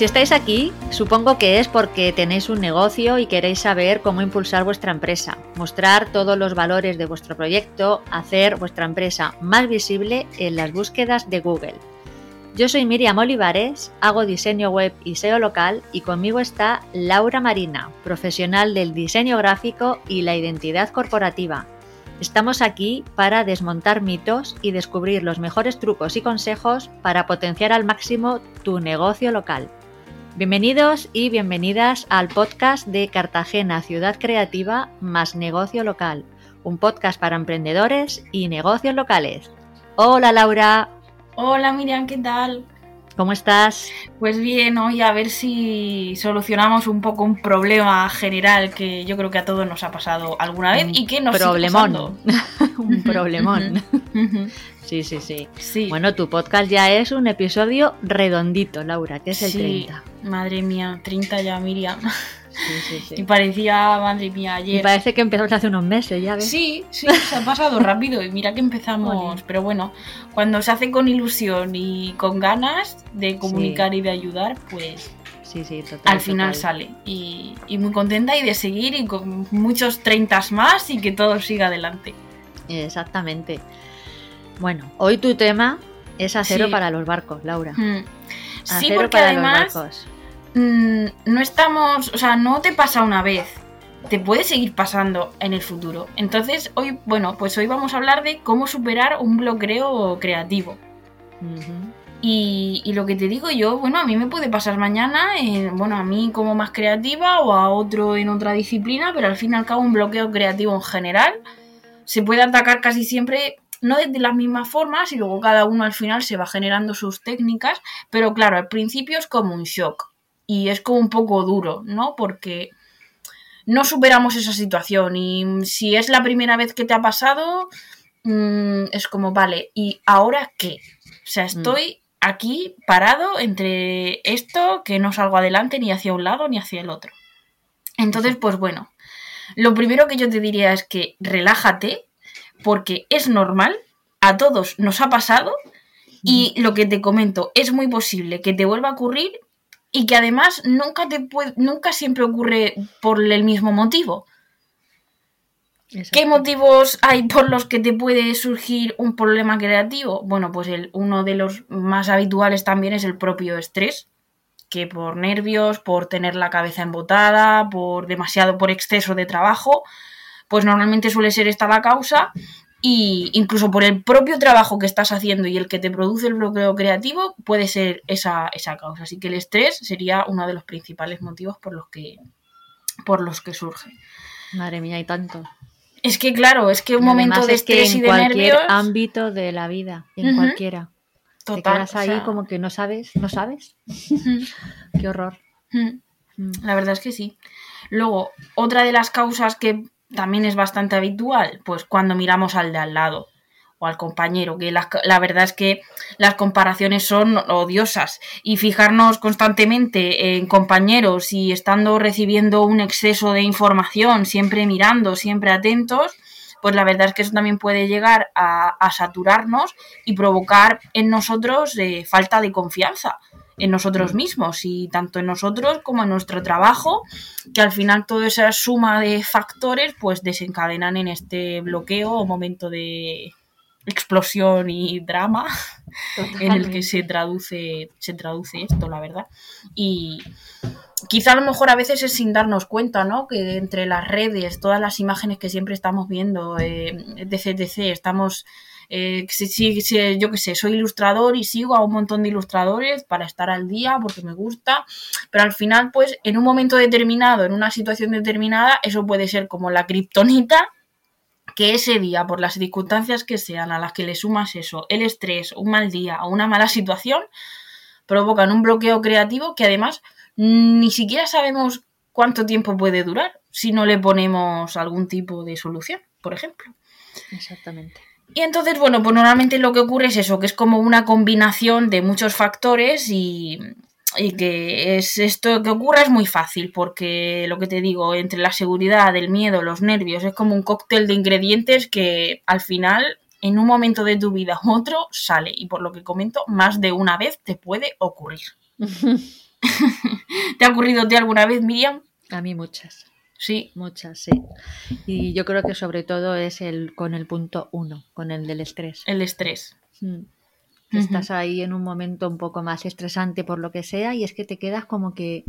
Si estáis aquí, supongo que es porque tenéis un negocio y queréis saber cómo impulsar vuestra empresa, mostrar todos los valores de vuestro proyecto, hacer vuestra empresa más visible en las búsquedas de Google. Yo soy Miriam Olivares, hago diseño web y SEO local y conmigo está Laura Marina, profesional del diseño gráfico y la identidad corporativa. Estamos aquí para desmontar mitos y descubrir los mejores trucos y consejos para potenciar al máximo tu negocio local. Bienvenidos y bienvenidas al podcast de Cartagena Ciudad Creativa más Negocio Local, un podcast para emprendedores y negocios locales. Hola Laura. Hola Miriam, ¿qué tal? ¿Cómo estás? Pues bien, hoy a ver si solucionamos un poco un problema general que yo creo que a todos nos ha pasado alguna vez y que nos problemón. un problemón. sí, sí, sí, sí. Bueno, tu podcast ya es un episodio redondito, Laura, que es el sí. 30. Madre mía, 30 ya, Miriam. Sí, sí, sí. Y parecía, madre mía, ayer. Y parece que empezamos hace unos meses, ya ves. Sí, sí, se ha pasado rápido. Y mira que empezamos. Pero bueno, cuando se hace con ilusión y con ganas de comunicar y de ayudar, pues. Sí, sí, total, al final sale. Y, y, muy contenta y de seguir y con muchos 30 más y que todo siga adelante. Exactamente. Bueno, hoy tu tema es acero para los barcos, Laura. Mm. Sí, porque además mmm, no estamos, o sea, no te pasa una vez, te puede seguir pasando en el futuro. Entonces, hoy, bueno, pues hoy vamos a hablar de cómo superar un bloqueo creativo. Uh -huh. y, y, lo que te digo yo, bueno, a mí me puede pasar mañana, eh, bueno, a mí como más creativa o a otro en otra disciplina, pero al fin y al cabo un bloqueo creativo en general se puede atacar casi siempre no de las mismas formas y luego cada uno al final se va generando sus técnicas, pero claro, al principio es como un shock y es como un poco duro, ¿no? Porque no superamos esa situación y si es la primera vez que te ha pasado, mmm, es como, vale, ¿y ahora qué? O sea, estoy mm. aquí parado entre esto que no salgo adelante ni hacia un lado ni hacia el otro. Entonces, pues bueno, lo primero que yo te diría es que relájate, porque es normal, a todos nos ha pasado y lo que te comento, es muy posible que te vuelva a ocurrir y que además nunca, te puede, nunca siempre ocurre por el mismo motivo. Exacto. ¿Qué motivos hay por los que te puede surgir un problema creativo? Bueno, pues el, uno de los más habituales también es el propio estrés, que por nervios, por tener la cabeza embotada, por demasiado, por exceso de trabajo, pues normalmente suele ser esta la causa y incluso por el propio trabajo que estás haciendo y el que te produce el bloqueo creativo puede ser esa, esa causa. Así que el estrés sería uno de los principales motivos por los que, por los que surge. Madre mía, hay tanto. Es que claro, es que un momento de estrés que y de cualquier nervios... ámbito de la vida, en uh -huh. cualquiera. Total, te quedas ahí o sea... como que no sabes, no sabes. Qué horror. -huh. La verdad es que sí. Luego, otra de las causas que también es bastante habitual, pues cuando miramos al de al lado o al compañero, que la, la, verdad es que las comparaciones son odiosas. Y fijarnos constantemente en compañeros y estando recibiendo un exceso de información, siempre mirando, siempre atentos, pues la verdad es que eso también puede llegar a, a saturarnos y provocar en nosotros eh, falta de confianza en nosotros mismos y tanto en nosotros como en nuestro trabajo, que al final toda esa suma de factores pues desencadenan en este bloqueo o momento de explosión y drama Totalmente. en el que se traduce se traduce esto, la verdad. Y quizá a lo mejor a veces es sin darnos cuenta, ¿no? Que entre las redes, todas las imágenes que siempre estamos viendo, eh, etc, etc, estamos Eh, si, yo qué sé, soy ilustrador y sigo a un montón de ilustradores para estar al día porque me gusta, pero al final, pues en un momento determinado, en una situación determinada, eso puede ser como la kriptonita que ese día, por las circunstancias que sean a las que le sumas eso, el estrés, un mal día o una mala situación, provocan un bloqueo creativo que además ni siquiera sabemos cuánto tiempo puede durar si no le ponemos algún tipo de solución, por ejemplo. Exactamente. Y entonces, bueno, pues normalmente lo que ocurre es eso, que es como una combinación de muchos factores y, y que es esto que ocurra es muy fácil, porque lo que te digo, entre la seguridad, el miedo, los nervios, es como un cóctel de ingredientes que al final, en un momento de tu vida u otro, sale. Y por lo que comento, más de una vez te puede ocurrir. ¿Te ha ocurrido a ti alguna vez, Miriam? A mí muchas. Sí. Muchas, sí. Y yo creo que sobre todo es el con el punto uno, con el del estrés. El estrés. Mm. Estás ahí en un momento un poco más estresante por lo que sea y es que te quedas como que,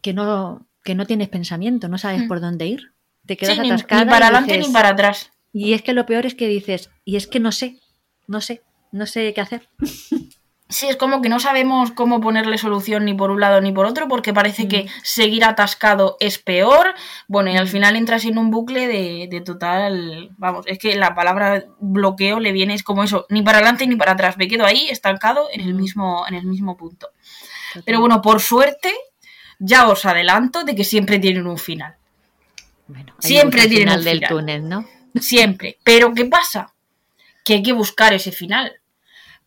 que, no, que no tienes pensamiento, no sabes mm. por dónde ir. Te quedas atascada. Ni, para adelante ni para atrás. Y es que lo peor es que dices, y es que no sé, no sé, no sé qué hacer. Sí, es como que no sabemos cómo ponerle solución ni por un lado ni por otro, porque parece que mm. seguir atascado es peor. Bueno, y al mm. final entras en un bucle de, total. Vamos, es que la palabra bloqueo le viene, es como eso, ni para adelante ni para atrás. Me quedo ahí estancado en el mm. mismo, en el mismo punto. Pero bueno, por suerte, ya os adelanto de que siempre tienen un final. Bueno, siempre tienen un final del túnel, ¿no? Siempre. Pero ¿qué pasa? Que hay que buscar ese final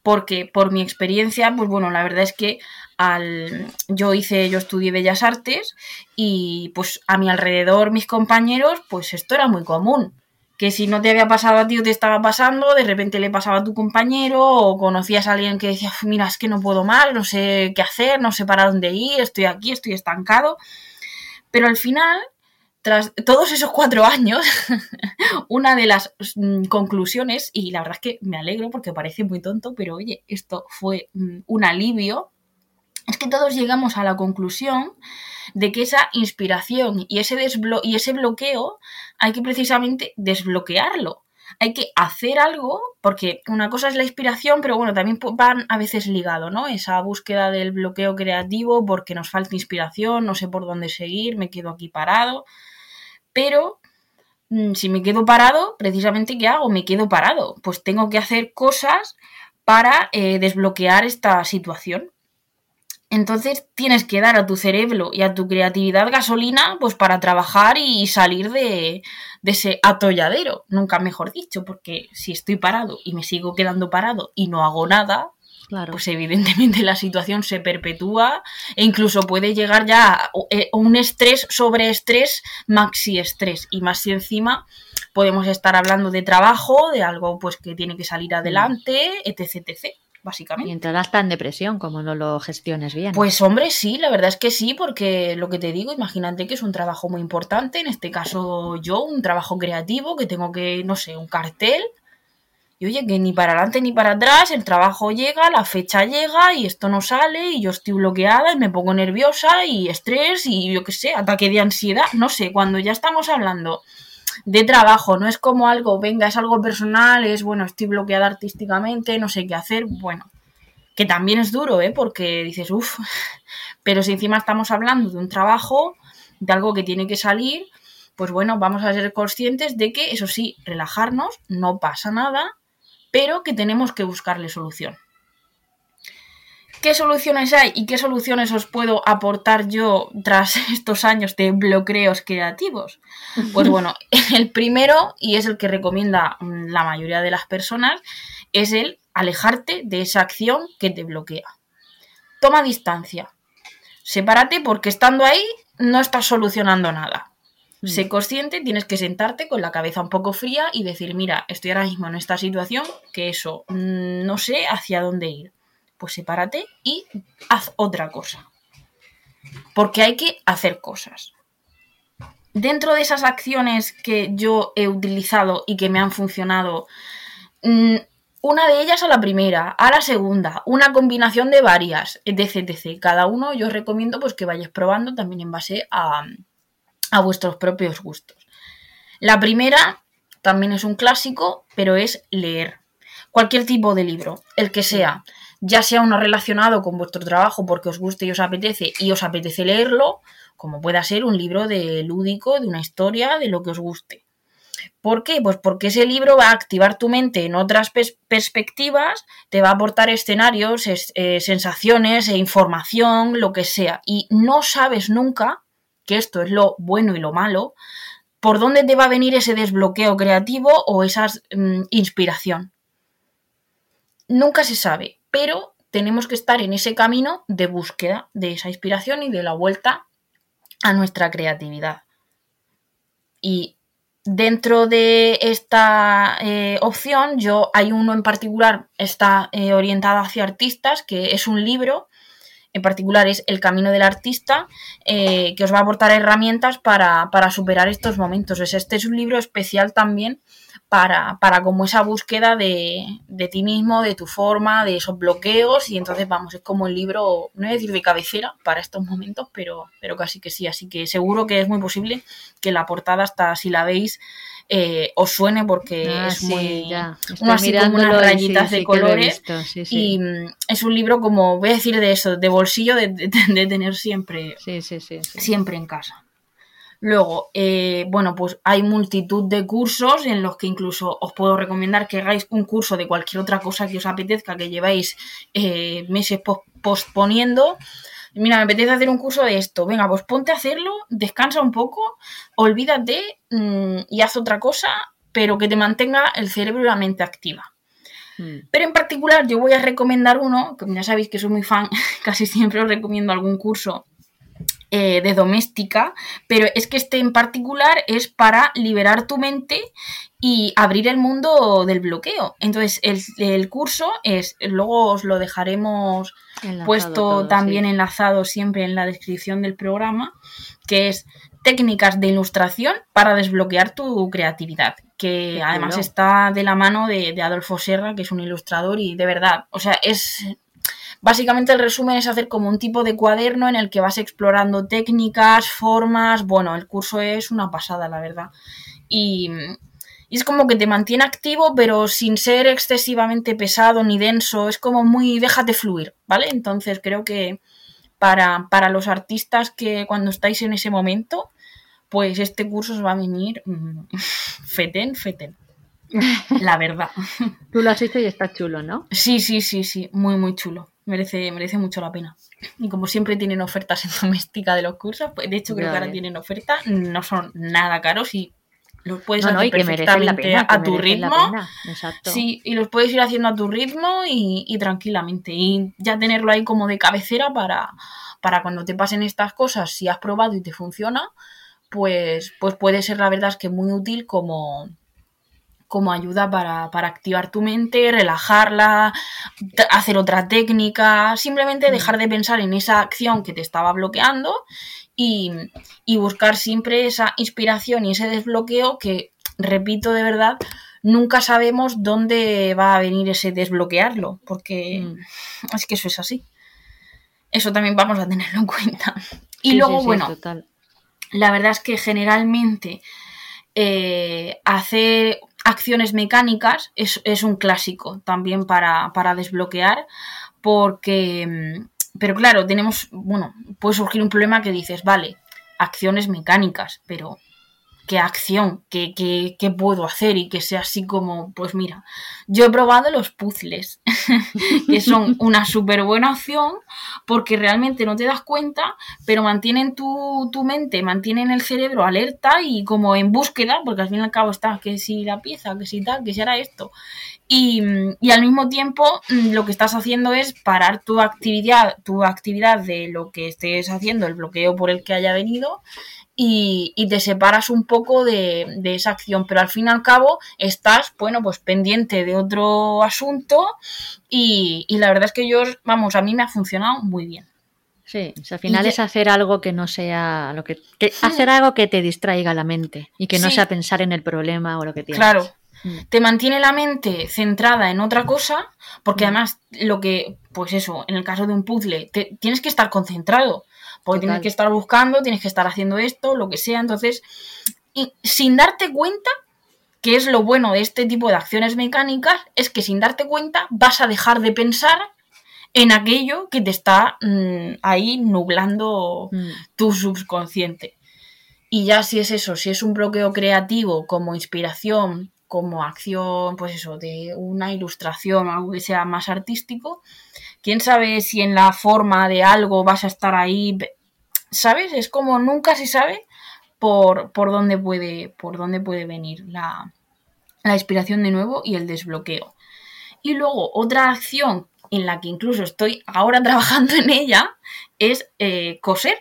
porque por mi experiencia, pues bueno, la verdad es que al, yo hice, yo estudié Bellas Artes y pues a mi alrededor, mis compañeros, pues esto era muy común. Que si no te había pasado a ti o te estaba pasando, de repente le pasaba a tu compañero o conocías a alguien que decía, mira, es que no puedo más, no sé qué hacer, no sé para dónde ir, estoy aquí, estoy estancado. Pero al final tras todos esos cuatro años, una de las mm, conclusiones, y la verdad es que me alegro porque parece muy tonto, pero oye, esto fue mm, un alivio, es que todos llegamos a la conclusión de que esa inspiración y ese, y ese bloqueo hay que precisamente desbloquearlo. Hay que hacer algo, porque una cosa es la inspiración, pero bueno, también van a veces ligado, ¿no? Esa búsqueda del bloqueo creativo porque nos falta inspiración, no sé por dónde seguir, me quedo aquí parado. Pero mm, si me quedo parado, precisamente, ¿qué hago? Me quedo parado. Pues tengo que hacer cosas para eh, desbloquear esta situación. Entonces tienes que dar a tu cerebro y a tu creatividad gasolina pues para trabajar y salir de, de, ese atolladero, nunca mejor dicho, porque si estoy parado y me sigo quedando parado y no hago nada, pues evidentemente la situación se perpetúa e incluso puede llegar ya a eh, un estrés sobre estrés, maxi estrés. Y más si encima podemos estar hablando de trabajo, de algo pues que tiene que salir adelante, etc, etc. Básicamente. Y entrarás hasta en depresión como no lo gestiones bien. Pues hombre, sí, la verdad es que sí, porque lo que te digo, imagínate que es un trabajo muy importante, en este caso yo, un trabajo creativo, que tengo que, no sé, un cartel, y oye, que ni para adelante ni para atrás, el trabajo llega, la fecha llega y esto no sale y yo estoy bloqueada y me pongo nerviosa y estrés y yo qué sé, ataque de ansiedad, no sé, cuando ya estamos hablando de trabajo, no es como algo, venga, es algo personal, es bueno, estoy bloqueada artísticamente, no sé qué hacer, bueno, que también es duro, ¿eh? Porque dices, uff, pero si encima estamos hablando de un trabajo, de algo que tiene que salir, pues bueno, vamos a ser conscientes de que, eso sí, relajarnos, no pasa nada, pero que tenemos que buscarle solución. ¿Qué soluciones hay y qué soluciones os puedo aportar yo tras estos años de bloqueos creativos? Pues bueno, el primero, y es el que recomienda mm, la mayoría de las personas, es el alejarte de esa acción que te bloquea. Toma distancia. Sepárate porque estando ahí no estás solucionando nada. Sé mm. consciente, tienes que sentarte con la cabeza un poco fría y decir, mira, estoy ahora mismo en esta situación, que eso, mm, no sé hacia dónde ir. Pues sepárate y haz otra cosa. Porque hay que hacer cosas. Dentro de esas acciones que yo he utilizado y que me han funcionado, mm, una de ellas a la primera, a la segunda, una combinación de varias, etc, etc. Cada uno yo os recomiendo pues que vayáis probando también en base a, a vuestros propios gustos. La primera también es un clásico, pero es leer. Cualquier tipo de libro, el que sea, ya sea uno relacionado con vuestro trabajo porque os guste y os apetece y os apetece leerlo, como pueda ser un libro de lúdico, de una historia, de lo que os guste. ¿Por qué? Pues porque ese libro va a activar tu mente en otras perspectivas, te va a aportar escenarios, eh, sensaciones e información, lo que sea. Y no sabes nunca, que esto es lo bueno y lo malo, por dónde te va a venir ese desbloqueo creativo o esa mm, inspiración. Nunca se sabe, pero tenemos que estar en ese camino de búsqueda de esa inspiración y de la vuelta a nuestra creatividad. Y dentro de esta eh, opción, yo hay uno en particular, está eh, orientado hacia artistas, que es un libro, en particular es El Camino del Artista, eh, que os va a aportar herramientas para, para superar estos momentos. Este es un libro especial también para, para como esa búsqueda de, de, ti mismo, de tu forma, de esos bloqueos y entonces vamos, es como el libro, no voy a decir de cabecera para estos momentos, pero, pero casi que sí, así que seguro que es muy posible que la portada hasta si la veis eh, os suene porque ah, es muy ya. así como unas rayitas de colores y mm, es un libro como voy a decir de eso, de bolsillo de, de tener siempre, siempre en casa. Luego, eh, bueno, pues hay multitud de cursos en los que incluso os puedo recomendar que hagáis un curso de cualquier otra cosa que os apetezca, que lleváis eh, meses posponiendo. Mira, me apetece hacer un curso de esto. Venga, pues ponte a hacerlo, descansa un poco, olvídate mm, y haz otra cosa, pero que te mantenga el cerebro y la mente activa. Hmm. Pero en particular yo voy a recomendar uno, que ya sabéis que soy muy fan, casi siempre os recomiendo algún curso eh, de doméstica, pero es que este en particular es para liberar tu mente y abrir el mundo del bloqueo. Entonces, el, curso es, luego os lo dejaremos puesto también enlazado siempre en la descripción del programa, que es técnicas de ilustración para desbloquear tu creatividad, que además está de la mano de, de Adolfo Serra, que es un ilustrador y de verdad, o sea, es Básicamente el resumen es hacer como un tipo de cuaderno en el que vas explorando técnicas, formas, bueno, el curso es una pasada, la verdad. Y, es como que te mantiene activo, pero sin ser excesivamente pesado ni denso, es como muy déjate fluir, ¿vale? Entonces creo que para, para los artistas que cuando estáis en ese momento, pues este curso os va a venir mm, feten, feten. La verdad. Tú lo has hecho y está chulo, ¿no? Sí, sí, sí, sí, muy, muy chulo merece, merece mucho la pena. Y como siempre tienen ofertas en doméstica de los cursos, pues de hecho creo que ahora tienen ofertas, no son nada caros y los puedes hacer perfectamente a tu ritmo. Sí, y los puedes ir haciendo a tu ritmo y, tranquilamente. Y ya tenerlo ahí como de cabecera para, para cuando te pasen estas cosas, si has probado y te funciona, pues, pues puede ser la verdad es que muy útil como, como ayuda para, activar tu mente, relajarla, hacer otra técnica, simplemente mm. dejar de pensar en esa acción que te estaba bloqueando y, buscar siempre esa inspiración y ese desbloqueo que, repito de verdad, nunca sabemos dónde va a venir ese desbloquearlo, porque mm. es que eso es así. Eso también vamos a tenerlo en cuenta. Y luego, bueno, la verdad es que generalmente eh, hacer acciones mecánicas es, un clásico también para, para, desbloquear porque, mm, pero claro, tenemos, bueno, puede surgir un problema que dices, vale, acciones mecánicas, pero qué acción, qué, qué, puedo hacer y que sea así como, pues mira, yo he probado los puzzles, que son una súper buena opción porque realmente no te das cuenta, pero mantienen tu, tu, mente, mantienen el cerebro alerta y como en búsqueda, porque al fin y al cabo está que si la pieza, que si tal, que si era esto. Y, y al mismo tiempo mm, lo que estás haciendo es parar tu actividad, tu actividad de lo que estés haciendo, el bloqueo por el que haya venido y, te separas un poco de, esa acción, pero al fin y al cabo estás, bueno, pues pendiente de otro asunto y, la verdad es que yo, vamos, a mí me ha funcionado muy bien. Sí, al final es hacer algo que no sea lo que, hacer algo que te distraiga la mente y que no sea pensar en el problema o lo que tienes. Claro. Te mantiene la mente centrada en otra cosa, porque mm. además lo que, pues eso, en el caso de un puzzle, te, tienes que estar concentrado. Porque tienes que estar buscando, tienes que estar haciendo esto, lo que sea. Entonces, y sin darte cuenta, que es lo bueno de este tipo de acciones mecánicas, es que sin darte cuenta vas a dejar de pensar en aquello que te está mm, ahí nublando mm. tu subconsciente. Y ya si es eso, si es un bloqueo creativo como inspiración, como acción, pues eso, de una ilustración o algo que sea más artístico, quién sabe si en la forma de algo vas a estar ahí, ¿sabes? Es como nunca se sabe por, por, dónde, puede, por dónde puede venir la, la inspiración de nuevo y el desbloqueo. Y luego otra acción en la que incluso estoy ahora trabajando en ella es eh, coser.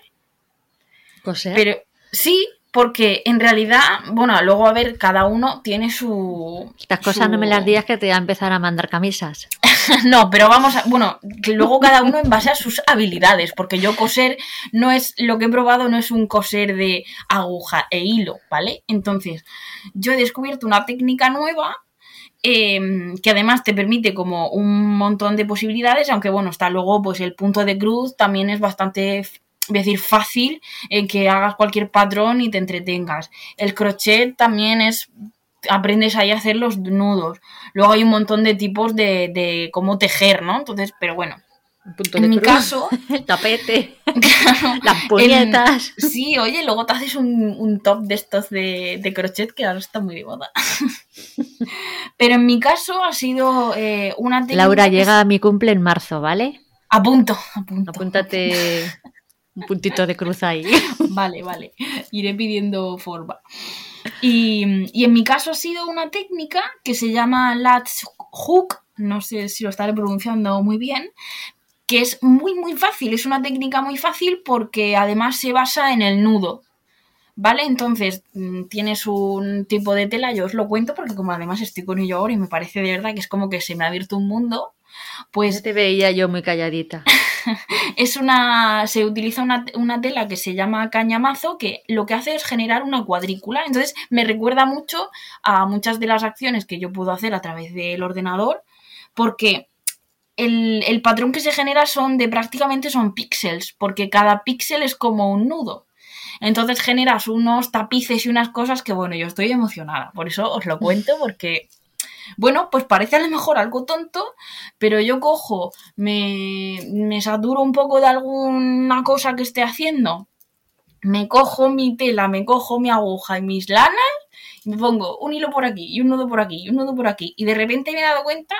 ¿Coser? Pero sí, porque en realidad, bueno, luego a ver, cada uno tiene su... Estas cosas no me las digas que te va a empezar a mandar camisas. no, pero vamos a... Bueno, que luego cada uno en base a sus habilidades, porque yo coser no es... Lo que he probado no es un coser de aguja e hilo, ¿vale? Entonces, yo he descubierto una técnica nueva Em, que además te permite como un montón de posibilidades, aunque bueno, está luego pues el punto de cruz también es bastante decir fácil en que hagas cualquier patrón y te entretengas. El crochet también es aprendes ahí a hacer los nudos. Luego hay un montón de tipos de, de cómo tejer, ¿no? Entonces, pero bueno, en mi caso, el tapete, las puñetas. sí, oye, luego te haces un, top de estos de, crochet que ahora está muy de moda. Pero en mi caso ha sido eh, una Laura llega a mi cumple en marzo, ¿vale? Apunto, apunto. Apúntate un puntito de cruz ahí. Vale, vale. Iré pidiendo forma. Y, y en mi caso ha sido una técnica que se llama Latch Hook, no sé si lo estaré pronunciando muy bien, que es muy, muy fácil, es una técnica muy fácil porque además se basa en el nudo. ¿Vale? Entonces, mm, tienes un tipo de tela, yo os lo cuento porque como además estoy con ello ahora y me parece de verdad que es como que se me ha abierto un mundo, pues... te veía yo muy calladita. es una... se utiliza una, una, tela que se llama cañamazo que lo que hace es generar una cuadrícula. Entonces, me recuerda mucho a muchas de las acciones que yo puedo hacer a través del ordenador porque el, patrón que se genera son de prácticamente son píxeles, porque cada píxel es como un nudo. Entonces generas unos tapices y unas cosas que, bueno, yo estoy emocionada. Por eso os lo cuento, porque, bueno, pues parece a lo mejor algo tonto, pero yo cojo, me, me saturo un poco de alguna cosa que esté haciendo, me cojo mi tela, me cojo mi aguja y mis lanas, me pongo un hilo por aquí y un nudo por aquí y un nudo por aquí. Y de repente me he dado cuenta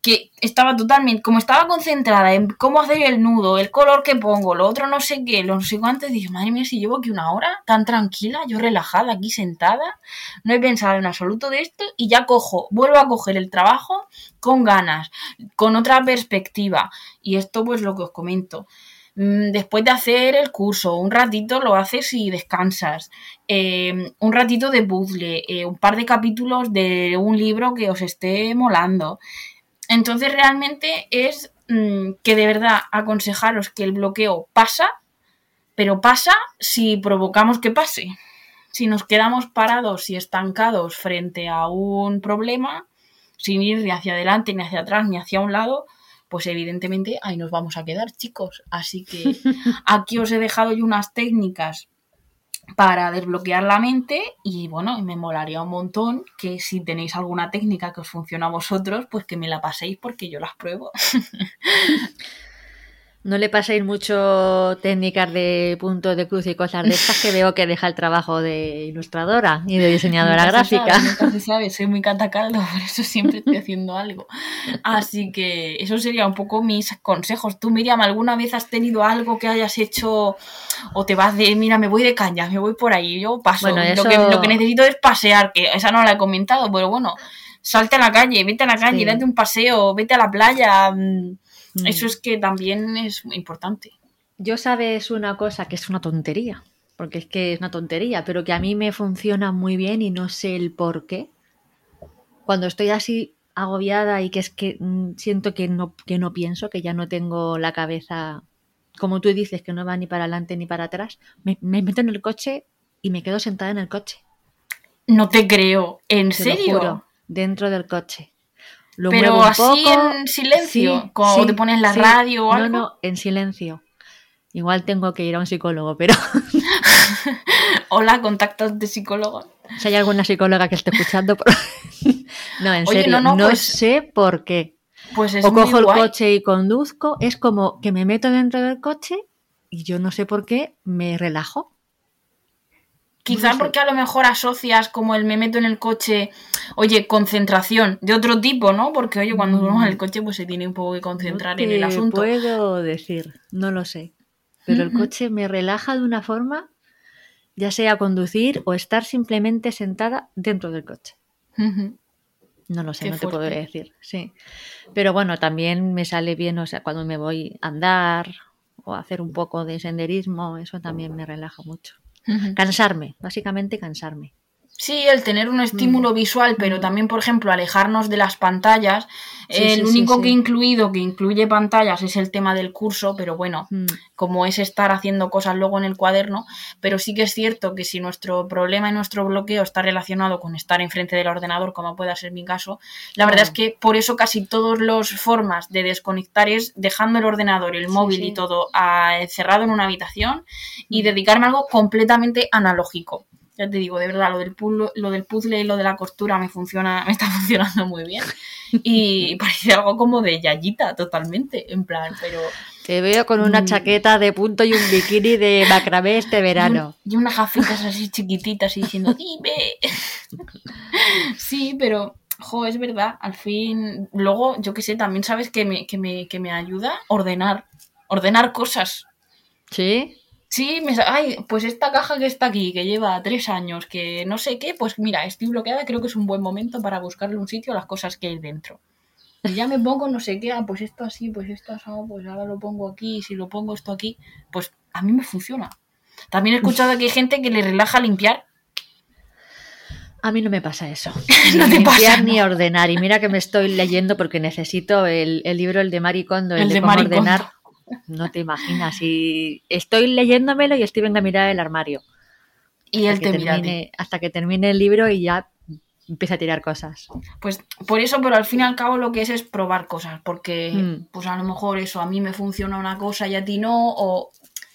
que estaba totalmente, como estaba concentrada en cómo hacer el nudo, el color que pongo, lo otro no sé qué, lo no sé cuánto, dije, madre mía, si llevo aquí una hora tan tranquila, yo relajada aquí sentada, no he pensado en absoluto de esto y ya cojo, vuelvo a coger el trabajo con ganas, con otra perspectiva. Y esto pues lo que os comento. Mm, después de hacer el curso, un ratito lo haces y descansas. Eh, un ratito de puzzle, eh, un par de capítulos de un libro que os esté molando. Entonces realmente es mm, que de verdad aconsejaros que el bloqueo pasa, pero pasa si provocamos que pase. Si nos quedamos parados y estancados frente a un problema, sin ir ni hacia adelante, ni hacia atrás, ni hacia un lado, pues evidentemente ahí nos vamos a quedar, chicos. Así que aquí os he dejado yo unas técnicas para desbloquear la mente y bueno, me molaría un montón que si tenéis alguna técnica que os funciona a vosotros, pues que me la paséis porque yo las pruebo. No le paséis mucho técnicas de puntos de cruz y cosas de estas que veo que deja el trabajo de ilustradora y de diseñadora gráfica. nunca se sabe, soy muy catacaldo, por eso siempre estoy haciendo algo. Así que eso sería un poco mis consejos. Tú, Miriam, ¿alguna vez has tenido algo que hayas hecho o te vas de, mira, me voy de caña, me voy por ahí, yo paso? lo, que, lo que necesito es pasear, que esa no la he comentado, pero bueno, salte a la calle, vete a la calle, date un paseo, vete a la playa mm, eso es que también es importante. Yo sabes una cosa que es una tontería, porque es que es una tontería, pero que a mí me funciona muy bien y no sé el por qué. Cuando estoy así agobiada y que es que mm, siento que no, que no pienso, que ya no tengo la cabeza, como tú dices, que no va ni para adelante ni para atrás, me, meto en el coche y me quedo sentada en el coche. No te creo, ¿en serio? dentro del coche. Pero así en silencio, como te pones la radio o algo. No, no, en silencio. Igual tengo que ir a un psicólogo, pero. Hola, contactos de psicólogos. Si hay alguna psicóloga que esté escuchando. no, en serio, no, pues sé por qué. Pues o cojo el coche y conduzco, es como que me meto dentro del coche y yo no sé por qué me relajo. Quizá porque a lo mejor asocias como el me meto en el coche, oye, concentración de otro tipo, ¿no? Porque, oye, cuando uno va en el mm. coche, pues se tiene un poco que concentrar en el asunto. puedo decir, no lo sé. Pero el coche me relaja de una forma, ya sea conducir o estar simplemente sentada dentro del coche. No lo sé, no te puedo decir, sí. Pero bueno, también me sale bien, o sea, cuando me voy a andar o a hacer un poco de senderismo, eso también me relaja mucho. Cansarme, básicamente cansarme. Sí, el tener un estímulo mm. visual, pero mm. también, por ejemplo, alejarnos de las pantallas. el único que he incluido, que incluye pantallas, es el tema del curso, pero bueno, mm. como es estar haciendo cosas luego en el cuaderno, pero sí que es cierto que si nuestro problema y nuestro bloqueo está relacionado con estar enfrente del ordenador, como pueda ser mi caso, la verdad es que por eso casi todas las formas de desconectar es dejando el ordenador, el móvil y todo cerrado en una habitación y dedicarme a algo completamente analógico ya te digo, de verdad, lo del, puzzle, lo del puzzle y lo de la costura me funciona, me está funcionando muy bien. Y parece algo como de Yayita, totalmente, en plan, pero... Te veo con una mm. chaqueta de punto y un bikini de macramé este verano. Y, unas gafitas así chiquititas y diciendo, dime. sí, pero, jo, es verdad, al fin... Luego, yo qué sé, también sabes que me, que me, que me ayuda ordenar, ordenar cosas. ¿Sí? Sí, me, ay, pues esta caja que está aquí, que lleva tres años, que no sé qué, pues mira, estoy bloqueada, creo que es un buen momento para buscarle un sitio a las cosas que hay dentro. Y ya me pongo no sé qué, ah, pues esto así, pues esto así, pues ahora lo pongo aquí, si lo pongo esto aquí, pues a mí me funciona. También he escuchado que hay gente que le relaja limpiar. A mí no me pasa eso. no ni limpiar ni ordenar. Y mira que me estoy leyendo porque necesito el, libro, el de Maricondo, el, el de, cómo ordenar no te imaginas. Y estoy leyéndomelo y estoy viendo a mirar el armario. Y él te mira. Hasta que termine el libro y ya empieza a tirar cosas. Pues por eso, pero al fin y al cabo lo que es es probar cosas, porque mm. pues a lo mejor eso a mí me funciona una cosa y a ti no, o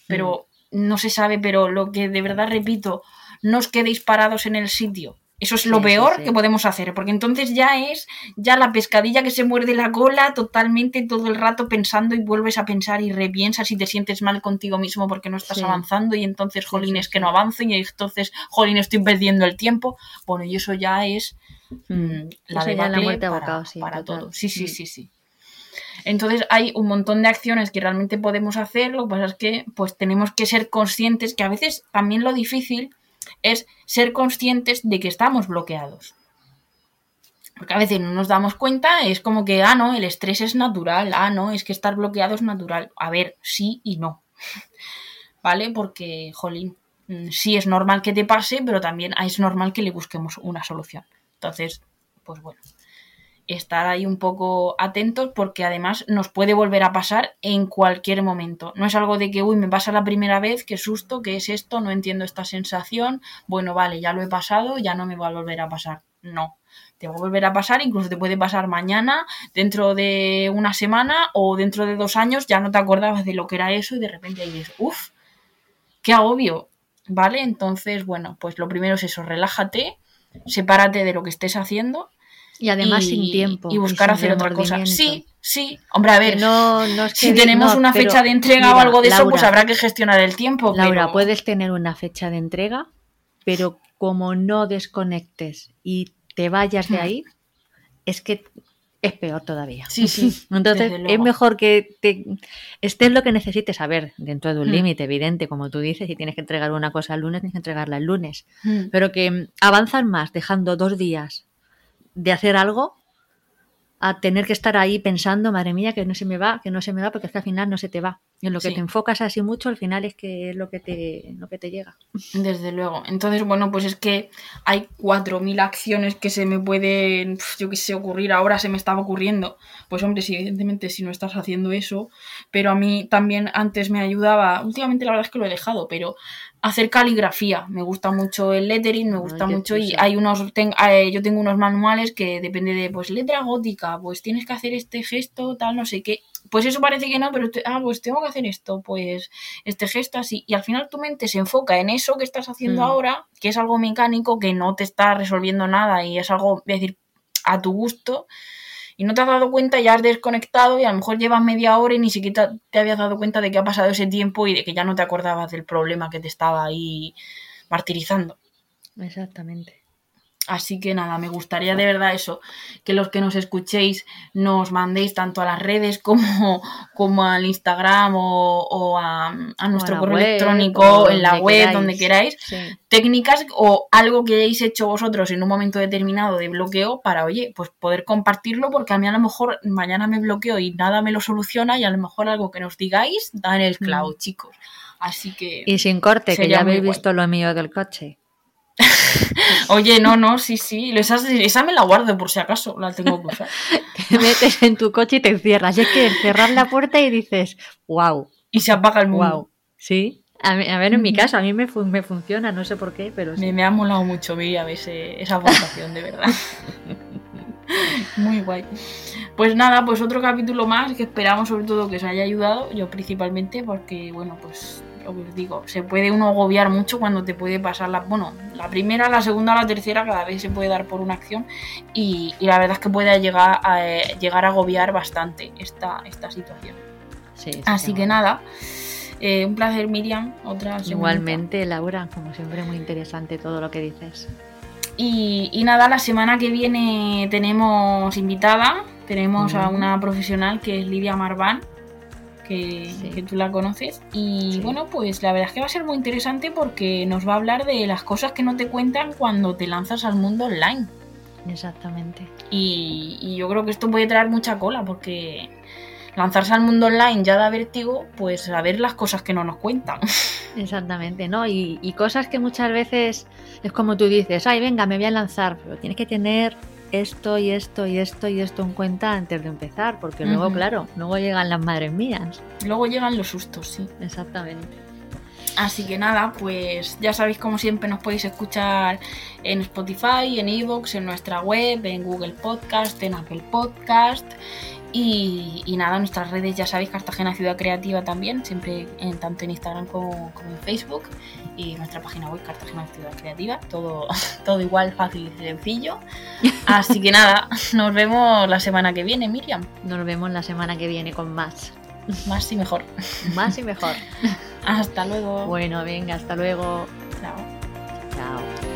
pero mm. no se sabe, pero lo que de verdad repito, no os quedéis parados en el sitio. Eso es lo peor que podemos hacer, porque entonces ya es ya la pescadilla que se muerde la cola totalmente todo el rato pensando y vuelves a pensar y repiensas y te sientes mal contigo mismo porque no estás avanzando y entonces, jolín, es que no avanzo y entonces, jolín, estoy perdiendo el tiempo. Bueno, y eso ya es mm, mm, la, de la muerte para, para todo. Sí, sí, mm. sí, sí. Entonces hay un montón de acciones que realmente podemos hacer, lo que pasa es que pues tenemos que ser conscientes que a veces también lo difícil es ser conscientes de que estamos bloqueados. Porque a veces no nos damos cuenta, es como que, ah, no, el estrés es natural, ah, no, es que estar bloqueado es natural. A ver, sí y no. ¿Vale? Porque, jolín, mm, sí es normal que te pase, pero también es normal que le busquemos una solución. Entonces, pues bueno estar ahí un poco atentos porque además nos puede volver a pasar en cualquier momento. No es algo de que, uy, me pasa la primera vez, qué susto, qué es esto, no entiendo esta sensación, bueno, vale, ya lo he pasado, ya no me va a volver a pasar. No, te va a volver a pasar, incluso te puede pasar mañana, dentro de una semana o dentro de dos años, ya no te acordabas de lo que era eso y de repente dices, uff, qué agobio, ¿vale? Entonces, bueno, pues lo primero es eso, relájate, sepárate de lo que estés haciendo y además sin tiempo. Y buscar hacer otra cosa. Sí, sí. Hombre, a ver, no, si tenemos una fecha de entrega o algo de eso, pues habrá que gestionar el tiempo. Laura, puedes tener una fecha de entrega, pero como no desconectes y te vayas de hmm. ahí, es que es peor todavía. Sí, sí. Entonces es mejor que te estés lo que necesites saber dentro de un hmm. límite evidente, como tú dices, si tienes que entregar una cosa el lunes, tienes que entregarla el lunes. Hmm. Pero que avanzan más dejando dos días de hacer algo a tener que estar ahí pensando, madre mía, que no se me va, que no se me va, porque es que al final no se te va. Y en lo que te enfocas así mucho, al final es que es lo que te, lo que te llega. Desde luego. Entonces, bueno, pues es que hay 4.000 acciones que se me pueden, yo qué sé, ocurrir. Ahora se me estaba ocurriendo. Pues hombre, sí, evidentemente si no estás haciendo eso, pero a mí también antes me ayudaba, últimamente la verdad es que lo he dejado, pero hacer caligrafía. Me gusta mucho el lettering, me gusta mucho y hay unos, eh, yo tengo unos manuales que depende de, pues, letra gótica, pues tienes que hacer este gesto, tal, no sé qué. Pues eso parece que no, pero ah, pues tengo que hacer esto, pues este gesto así. Y al final tu mente se enfoca en eso que estás haciendo mm. ahora, que es algo mecánico, que no te está resolviendo nada y es algo, decir, a tu gusto. Y no te has dado cuenta, ya has desconectado y a lo mejor llevas media hora y ni siquiera te habías dado cuenta de que ha pasado ese tiempo y de que ya no te acordabas del problema que te estaba ahí martirizando. Exactamente. Así que nada, me gustaría de verdad eso, que los que nos escuchéis nos mandéis tanto a las redes como, como al Instagram o, a, nuestro correo electrónico, en la web, donde queráis, técnicas o algo que hayáis hecho vosotros en un momento determinado de bloqueo para, oye, pues poder compartirlo porque a mí a lo mejor mañana me bloqueo y nada me lo soluciona y a lo mejor algo que nos digáis da en el clavo, mm. chicos. Así que... Y sin corte, que ya habéis visto lo mío del coche. Oye, no, no, sí, sí. Esa, esa, me la guardo por si acaso, la tengo que usar. te metes en tu coche y te encierras. Y es que cerrar la puerta y dices, wow. Y se apaga el mundo. Wow. Sí. A, ver, en mi caso, a mí me, me, funciona, no sé por qué, pero me, ha molado mucho, Miriam, ese, esa votación, de verdad. Muy guay. Pues nada, pues otro capítulo más que esperamos sobre todo que os haya ayudado, yo principalmente, porque bueno, pues lo que os digo, se puede uno agobiar mucho cuando te puede pasar la, bueno, la primera, la segunda, la tercera, cada vez se puede dar por una acción y, la verdad es que puede llegar a, eh, llegar a agobiar bastante esta, esta situación. Así que nada. Eh, un placer, Miriam. Otra Igualmente, Laura, como siempre, muy interesante todo lo que dices. Y, y, nada, la semana que viene tenemos invitada, tenemos a una profesional que es Lidia Marván, que, tú la conoces. Y bueno, pues la verdad es que va a ser muy interesante porque nos va a hablar de las cosas que no te cuentan cuando te lanzas al mundo online. Exactamente. Y, yo creo que esto puede traer mucha cola porque lanzarse al mundo online ya da vértigo, pues a ver las cosas que no nos cuentan. Exactamente, ¿no? Y, y, cosas que muchas veces es como tú dices, ay, venga, me voy a lanzar, pero tienes que tener esto y esto y esto y esto en cuenta antes de empezar, porque luego, claro, luego llegan las madres mías. Luego llegan los sustos, sí. Exactamente. Así que nada, pues ya sabéis como siempre nos podéis escuchar en Spotify, en Evox, en nuestra web, en Google Podcast, en Apple Podcast y, nada, nuestras redes ya sabéis, Cartagena Ciudad Creativa también, siempre en, tanto en Instagram como, en Facebook. Y nuestra página web, Cartagena Ciudad Creativa, todo, todo igual, fácil y sencillo. Así que nada, nos vemos la semana que viene, Miriam. Nos vemos la semana que viene con más. Más y mejor. Más y mejor. hasta luego. Bueno, venga, hasta luego. Chao. Chao.